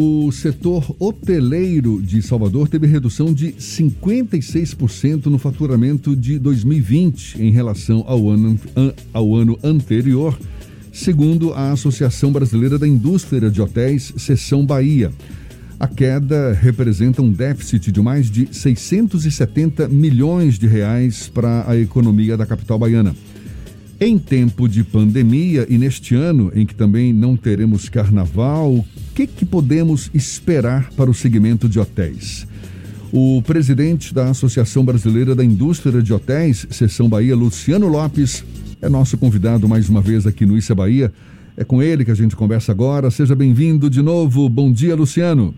O setor hoteleiro de Salvador teve redução de 56% no faturamento de 2020 em relação ao ano, ao ano anterior, segundo a Associação Brasileira da Indústria de Hotéis, Seção Bahia. A queda representa um déficit de mais de 670 milhões de reais para a economia da capital baiana. Em tempo de pandemia e neste ano em que também não teremos carnaval, o que, que podemos esperar para o segmento de hotéis? O presidente da Associação Brasileira da Indústria de Hotéis, Seção Bahia, Luciano Lopes, é nosso convidado mais uma vez aqui no Issa Bahia. É com ele que a gente conversa agora. Seja bem-vindo de novo. Bom dia, Luciano.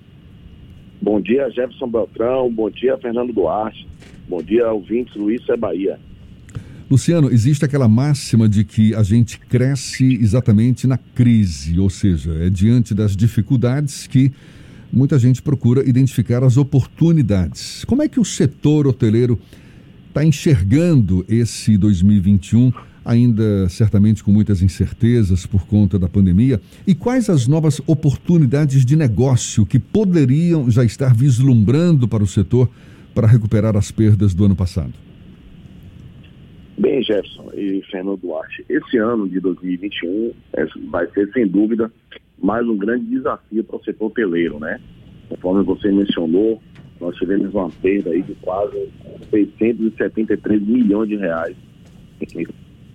Bom dia, Jefferson Beltrão. Bom dia, Fernando Duarte. Bom dia, ouvintes do Issa Bahia. Luciano, existe aquela máxima de que a gente cresce exatamente na crise, ou seja, é diante das dificuldades que muita gente procura identificar as oportunidades. Como é que o setor hoteleiro está enxergando esse 2021, ainda certamente com muitas incertezas por conta da pandemia? E quais as novas oportunidades de negócio que poderiam já estar vislumbrando para o setor para recuperar as perdas do ano passado? Bem, Jefferson e Fernando Duarte, esse ano de 2021 é, vai ser, sem dúvida, mais um grande desafio para o setor hoteleiro, né? Conforme você mencionou, nós tivemos uma perda aí de quase 673 milhões de reais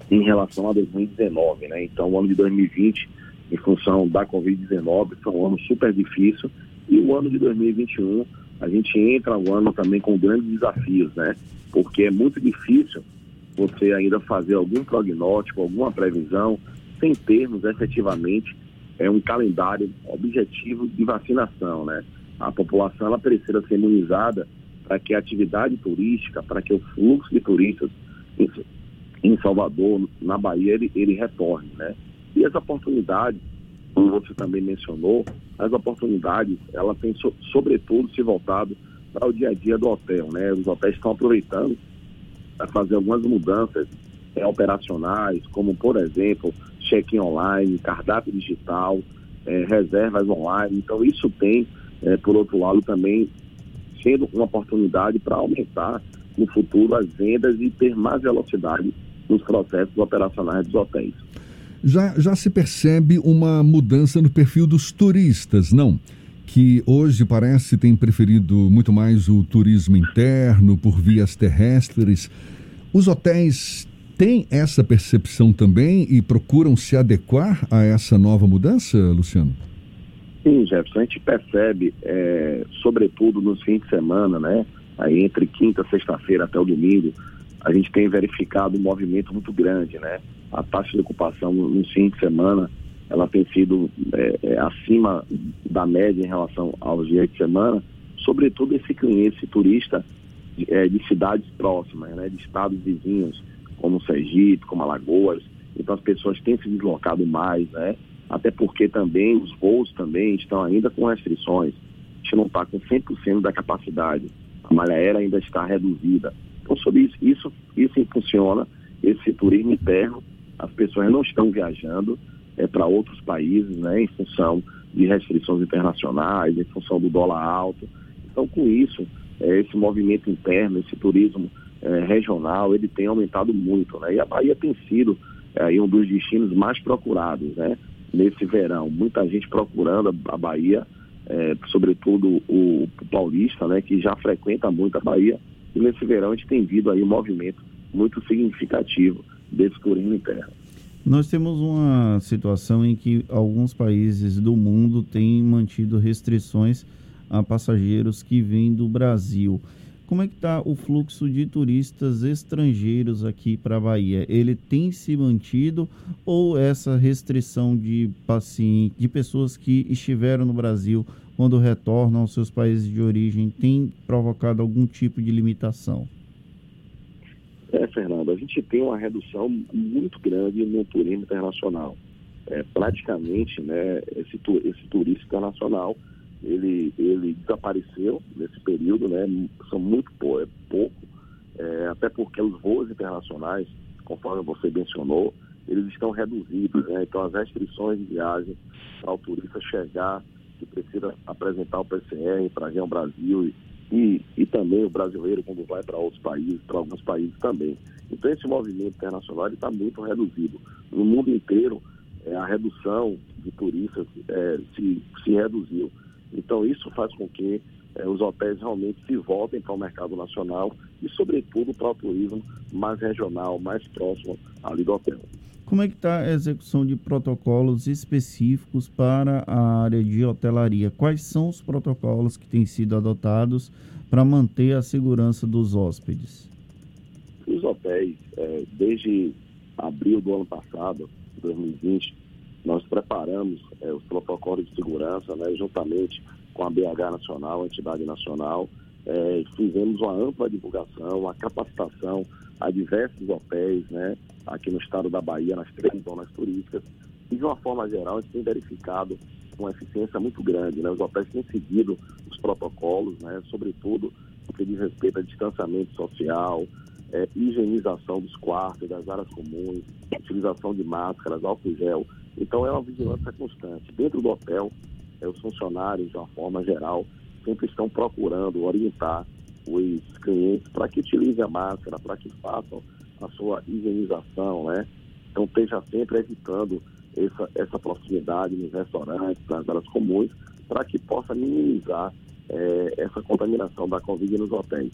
em relação a 2019, né? Então, o ano de 2020, em função da Covid-19, foi um ano super difícil e o ano de 2021 a gente entra um ano também com grandes desafios, né? Porque é muito difícil você ainda fazer algum prognóstico, alguma previsão, sem termos efetivamente é, um calendário objetivo de vacinação, né? A população ela precisa ser imunizada para que a atividade turística, para que o fluxo de turistas em, Salvador, na Bahia, ele, ele retorne, né? E as oportunidades, como você também mencionou, as oportunidades, ela tem so, sobretudo se voltado para o dia a dia do hotel, né? Os hotéis estão aproveitando a fazer algumas mudanças é, operacionais, como, por exemplo, check-in online, cardápio digital, é, reservas online. Então, isso tem, é, por outro lado, também sendo uma oportunidade para aumentar no futuro as vendas e ter mais velocidade nos processos operacionais dos hotéis. Já, já se percebe uma mudança no perfil dos turistas, não? Que hoje parece tem preferido muito mais o turismo interno por vias terrestres. Os hotéis têm essa percepção também e procuram se adequar a essa nova mudança, Luciano? Sim, Jefferson, a gente percebe, é, sobretudo nos fins de semana, né? Aí entre quinta, sexta-feira até o domingo, a gente tem verificado um movimento muito grande, né? A taxa de ocupação nos fins de semana, ela tem sido é, é, acima da média em relação aos dias de semana, sobretudo esse cliente, esse turista é, de cidades próximas, né, de estados vizinhos, como Sergipe, como Alagoas. Então as pessoas têm se deslocado mais, né? Até porque também os voos também estão ainda com restrições. A gente não está com 100% da capacidade. A malha aérea ainda está reduzida. Então, sobre isso, isso, isso funciona, esse turismo interno, as pessoas não estão viajando é, para outros países, né, em função de restrições internacionais, em função do dólar alto. Então, com isso, é, esse movimento interno, esse turismo é, regional, ele tem aumentado muito, né? E a Bahia tem sido é, um dos destinos mais procurados, né? Nesse verão, muita gente procurando a Bahia, é, sobretudo o, o, paulista, né? Que já frequenta muito a Bahia. E nesse verão a gente tem visto aí um movimento muito significativo desse turismo interno. Nós temos uma situação em que alguns países do mundo têm mantido restrições a passageiros que vêm do Brasil. Como é que está o fluxo de turistas estrangeiros aqui para a Bahia? Ele tem se mantido ou essa restrição de de pessoas que estiveram no Brasil quando retornam aos seus países de origem tem provocado algum tipo de limitação? É, Fernando, a gente tem uma redução muito grande no turismo internacional. É, praticamente, né, esse, esse turista internacional ele, ele desapareceu nesse período, né? São muito é pouco, é, até porque os voos internacionais, conforme você mencionou, eles estão reduzidos, né? Então as restrições de viagem para o turista chegar que precisa apresentar o PCR para vir ao Brasil e, e, e, também o brasileiro quando vai para outros países, para alguns países também. Então esse movimento internacional está muito reduzido. No mundo inteiro, é, a redução de turistas é, se, se reduziu. Então isso faz com que é, os hotéis realmente se voltem para o mercado nacional e, sobretudo, para o turismo mais regional, mais próximo ali do hotel. Como é que está a execução de protocolos específicos para a área de hotelaria? Quais são os protocolos que têm sido adotados para manter a segurança dos hóspedes? Os hotéis, é, desde abril do ano passado, 2020, nós preparamos é, os protocolos de segurança, né, juntamente com a BH Nacional, a entidade nacional, é, fizemos uma ampla divulgação, uma capacitação a diversos hotéis, né, aqui no estado da Bahia, nas três zonas turísticas, e de uma forma geral a gente tem verificado uma eficiência muito grande, né, os hotéis têm seguido os protocolos, né, sobretudo no que diz respeito a distanciamento social, é, higienização dos quartos, das áreas comuns, utilização de máscaras, álcool gel. Então é uma vigilância constante. Dentro do hotel, é, os funcionários, de uma forma geral, sempre estão procurando orientar os clientes para que utilizem a máscara, para que façam a sua higienização, né? Então esteja sempre evitando essa, essa proximidade nos restaurantes, nas áreas comuns, para que possa minimizar é, essa contaminação da Covid nos hotéis.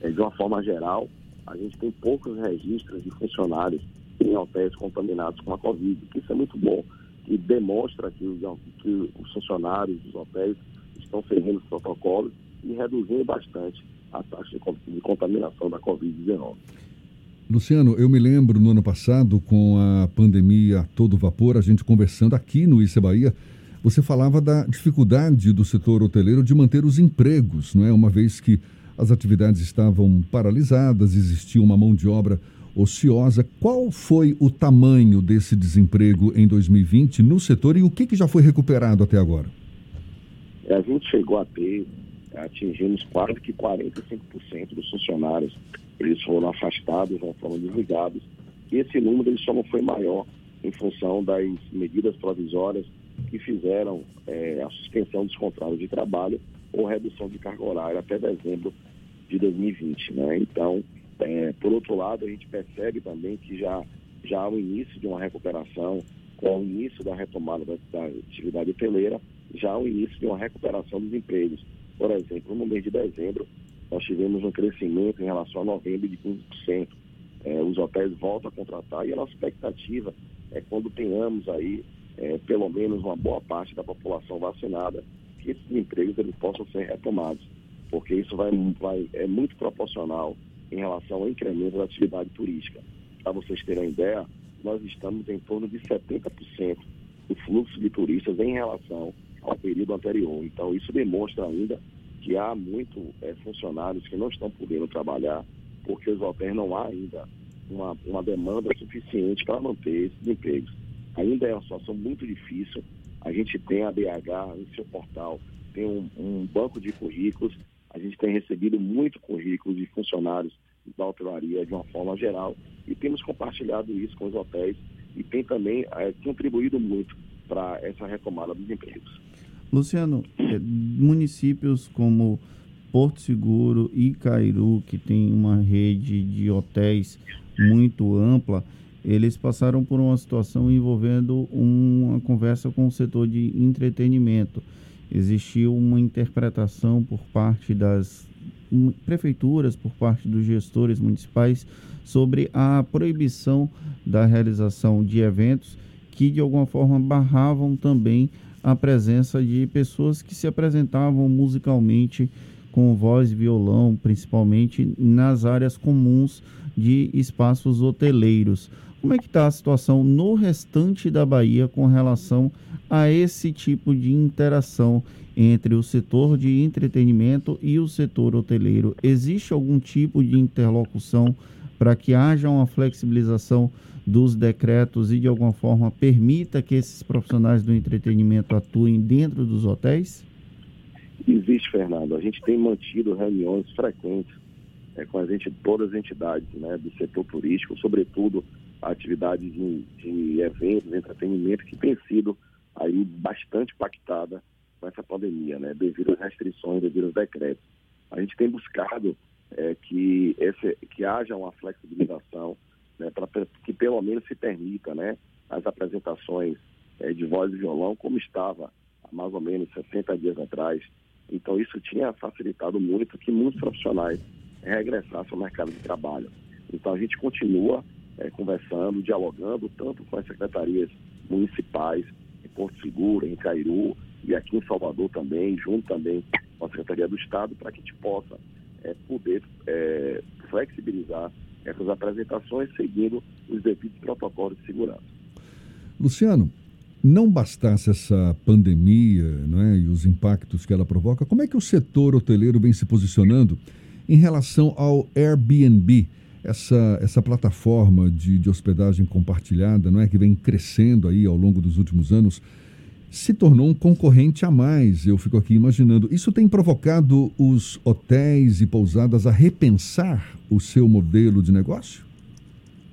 É, de uma forma geral, a gente tem poucos registros de funcionários em hotéis contaminados com a Covid, que isso é muito bom, e demonstra que os, que os funcionários dos hotéis estão seguindo os protocolos e reduzindo bastante a taxa de contaminação da Covid-19. Luciano, eu me lembro no ano passado, com a pandemia a todo vapor, a gente conversando aqui no Issa Bahia, você falava da dificuldade do setor hoteleiro de manter os empregos, não é? Uma vez que as atividades estavam paralisadas, existia uma mão de obra ociosa. Qual foi o tamanho desse desemprego em 2020 no setor e o que, que já foi recuperado até agora? É, a gente chegou a ter, atingimos quase que 45% dos funcionários, eles foram afastados, não foram desligados. E esse número ele só não foi maior em função das medidas provisórias que fizeram é, a suspensão dos contratos de trabalho ou redução de carga horária até dezembro de 2020. Né? Então, é, por outro lado, a gente percebe também que já, já há o início de uma recuperação, com o início da retomada da, da atividade hoteleira, já há o início de uma recuperação dos empregos. Por exemplo, no mês de dezembro, nós tivemos um crescimento em relação a novembro de 15%. É, os hotéis voltam a contratar e a nossa expectativa é quando tenhamos aí é, pelo menos uma boa parte da população vacinada, que esses empregos eles possam ser retomados, porque isso vai, vai é muito proporcional em relação ao incremento da atividade turística. Para vocês terem uma ideia, nós estamos em torno de 70% do fluxo de turistas em relação ao período anterior. Então, isso demonstra ainda que há muito é, funcionários que não estão podendo trabalhar porque os hotéis não há ainda uma, uma demanda suficiente para manter esses empregos. Ainda é uma situação muito difícil. A gente tem a BH em seu portal, tem um, um banco de currículos, a gente tem recebido muito currículos de funcionários da hotelaria de uma forma geral e temos compartilhado isso com os hotéis e tem também é, contribuído muito para essa retomada dos empregos. Luciano, é, municípios como Porto Seguro e Cairu, que tem uma rede de hotéis muito ampla, eles passaram por uma situação envolvendo uma conversa com o setor de entretenimento. Existiu uma interpretação por parte das prefeituras, por parte dos gestores municipais, sobre a proibição da realização de eventos que de alguma forma barravam também a presença de pessoas que se apresentavam musicalmente com voz e violão, principalmente nas áreas comuns de espaços hoteleiros. Como é que está a situação no restante da Bahia com relação a esse tipo de interação entre o setor de entretenimento e o setor hoteleiro? Existe algum tipo de interlocução para que haja uma flexibilização dos decretos e de alguma forma permita que esses profissionais do entretenimento atuem dentro dos hotéis? Existe, Fernando. A gente tem mantido reuniões frequentes é, com as enti todas as entidades né, do setor turístico, sobretudo a atividade de, de eventos, entretenimento, que tem sido aí bastante impactada com essa pandemia, né, devido às restrições, devido aos decretos. A gente tem buscado é, que, esse, que haja uma flexibilização, né, para que pelo menos se permita né, as apresentações é, de voz e violão, como estava há mais ou menos 60 dias atrás. Então, isso tinha facilitado muito que muitos profissionais regressassem ao mercado de trabalho. Então, a gente continua é, conversando, dialogando, tanto com as secretarias municipais, em Porto Seguro, em Cairu e aqui em Salvador também, junto também com a Secretaria do Estado, para que a gente possa é, poder flexibilizar essas apresentações seguindo os devidos protocolos de segurança. Luciano, não bastasse essa pandemia é, e os impactos que ela provoca, como é que o setor hoteleiro vem se posicionando em relação ao Airbnb? Essa, essa plataforma de, de hospedagem compartilhada, não é que vem crescendo aí ao longo dos últimos anos, se tornou um concorrente a mais. Eu fico aqui imaginando. Isso tem provocado os hotéis e pousadas a repensar o seu modelo de negócio?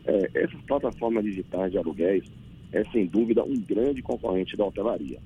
É, essas plataformas digitais de aluguéis é sem dúvida um grande concorrente da hotelaria.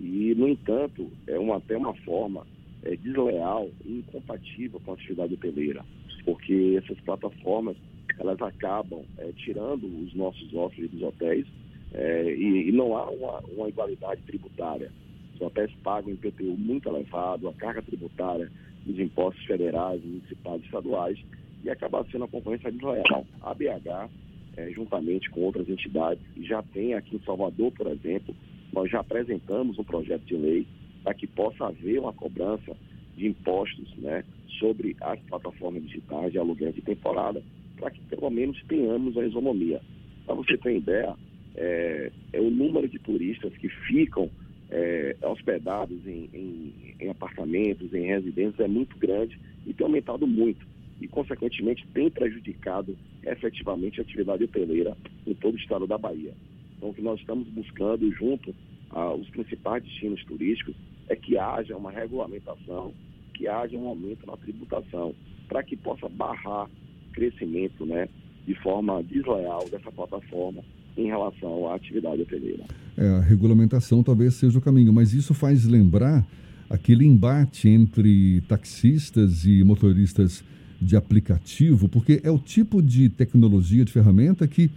E, no entanto, é uma, até uma forma é, desleal e incompatível com a atividade hoteleira, porque essas plataformas elas acabam é, tirando os nossos hóspedes dos hotéis é, e, e, não há uma, uma, igualdade tributária. Os hotéis pagam IPTU muito elevado, a carga tributária dos impostos federais, municipais e estaduais, e acaba sendo a concorrência desleal. A BH, é, juntamente com outras entidades, já tem aqui em Salvador, por exemplo, nós já apresentamos um projeto de lei para que possa haver uma cobrança de impostos né, sobre as plataformas digitais de aluguel de temporada, para que pelo menos tenhamos a isonomia. Para você ter ideia, é, é, o número de turistas que ficam é, hospedados em, em, em, apartamentos, em residências, é muito grande e tem aumentado muito. E, consequentemente, tem prejudicado efetivamente a atividade hoteleira em todo o estado da Bahia. Então, o que nós estamos buscando, junto aos principais destinos turísticos, é que haja uma regulamentação, que haja um aumento na tributação, para que possa barrar crescimento né, de forma desleal dessa plataforma em relação à atividade hoteleira. É, a regulamentação talvez seja o caminho, mas isso faz lembrar aquele embate entre taxistas e motoristas de aplicativo, porque é o tipo de tecnologia, de ferramenta que,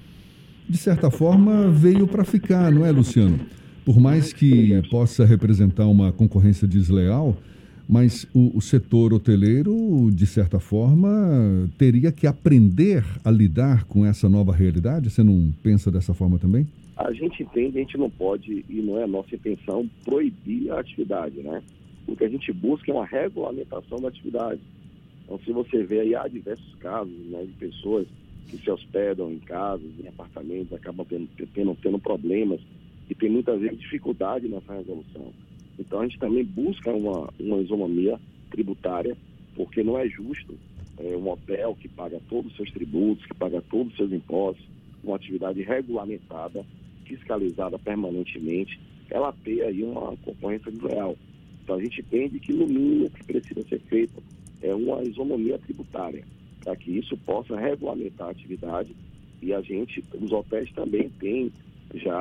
de certa forma, veio para ficar, não é, Luciano? Por mais que possa representar uma concorrência desleal, mas o, o, setor hoteleiro, de certa forma, teria que aprender a lidar com essa nova realidade? Você não pensa dessa forma também? A gente entende, a gente não pode, e não é a nossa intenção, proibir a atividade, né? O que a gente busca é uma regulamentação da atividade. Então, se você vê aí, há diversos casos né, de pessoas que se hospedam em casas, em apartamentos, acabam tendo, tendo, tendo problemas e tem muitas vezes dificuldade nessa resolução. Então a gente também busca uma, uma isonomia tributária, porque não é justo é, um hotel que paga todos os seus tributos, que paga todos os seus impostos, uma atividade regulamentada, fiscalizada permanentemente, ela ter aí uma concorrência desleal. Então a gente entende que no mínimo que precisa ser feito é uma isonomia tributária, para que isso possa regulamentar a atividade e a gente, os hotéis também têm já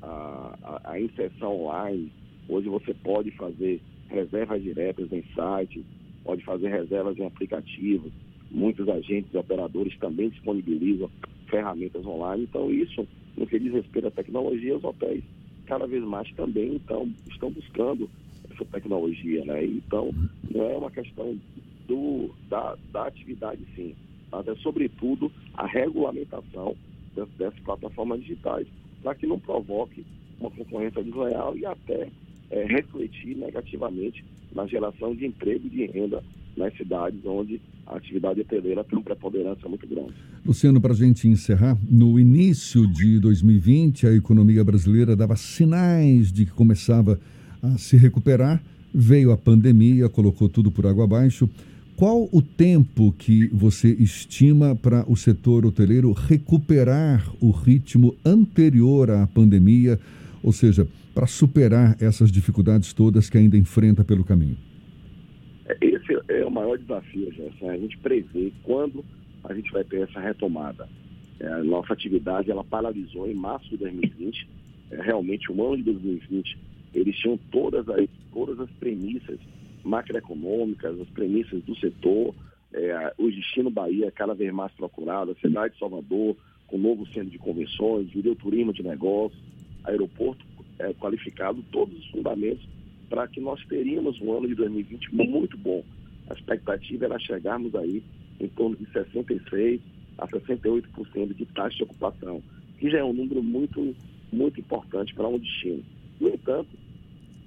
a, a, a inserção online. Hoje você pode fazer reservas diretas em sites, pode fazer reservas em aplicativos. Muitos agentes e operadores também disponibilizam ferramentas online. Então, isso, no que diz respeito à tecnologia, os hotéis cada vez mais também então, estão buscando essa tecnologia. Né? Então, não é uma questão do, da, da atividade, sim, mas é, sobretudo, a regulamentação dessas plataformas digitais para que não provoque uma concorrência desleal e até é, refletir negativamente na geração de emprego e de renda nas cidades onde a atividade hoteleira tem uma preponderância muito grande. Luciano, para a gente encerrar, no início de 2020, a economia brasileira dava sinais de que começava a se recuperar. Veio a pandemia, colocou tudo por água abaixo. Qual o tempo que você estima para o setor hoteleiro recuperar o ritmo anterior à pandemia, ou seja, para superar essas dificuldades todas que ainda enfrenta pelo caminho? É, esse é o maior desafio, Gerson, a gente prever quando a gente vai ter essa retomada. É, a nossa atividade ela paralisou em março de 2020. É, realmente, o ano de 2020 eles tinham todas as, todas as premissas macroeconômicas, as premissas do setor, é, o destino Bahia cada vez mais procurado, a cidade de Salvador, com novo centro de convenções, virou turismo de negócios, aeroporto é, qualificado, todos os fundamentos para que nós teríamos um ano de 2020 muito bom. A expectativa era chegarmos aí em torno de 66% a 68% de taxa de ocupação, que já é um número muito, muito importante para um destino. No entanto,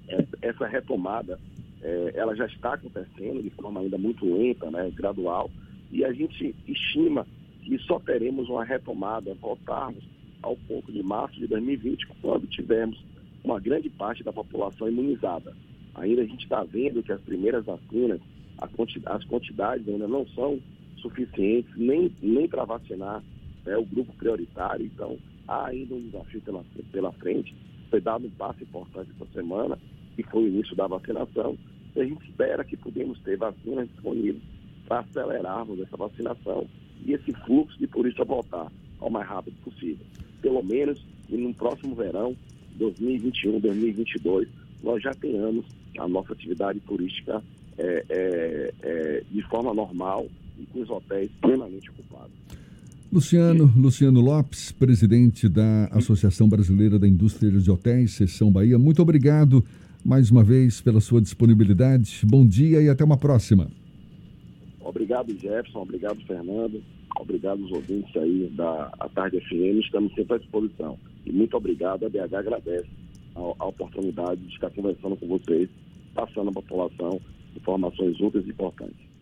é, essa retomada é, ela já está acontecendo de forma ainda muito lenta, né, gradual, e a gente estima que só teremos uma retomada, voltarmos ao ponto de março de 2020, quando tivermos uma grande parte da população imunizada. Ainda a gente está vendo que as primeiras vacinas, as quantidades ainda não são suficientes nem, nem para vacinar né, o grupo prioritário, então há ainda um desafio pela, pela frente. Foi dado um passo importante essa semana, que foi o início da vacinação, e a gente espera que podemos ter vacinas disponíveis para acelerarmos essa vacinação e esse fluxo de turistas voltar ao mais rápido possível. Pelo menos e no próximo verão, 2021, 2022, nós já tenhamos a nossa atividade turística é, é, é, de forma normal e com os hotéis plenamente ocupados. Luciano, Luciano Lopes, presidente da Associação Brasileira da Indústria de Hotéis, Seção Bahia, muito obrigado mais uma vez pela sua disponibilidade. Bom dia e até uma próxima. Obrigado, Jefferson. Obrigado, Fernando. Obrigado aos ouvintes aí da a Tarde FM. Estamos sempre à disposição. E muito obrigado. A BH agradece a, a oportunidade de estar conversando com vocês, passando à população informações úteis e importantes.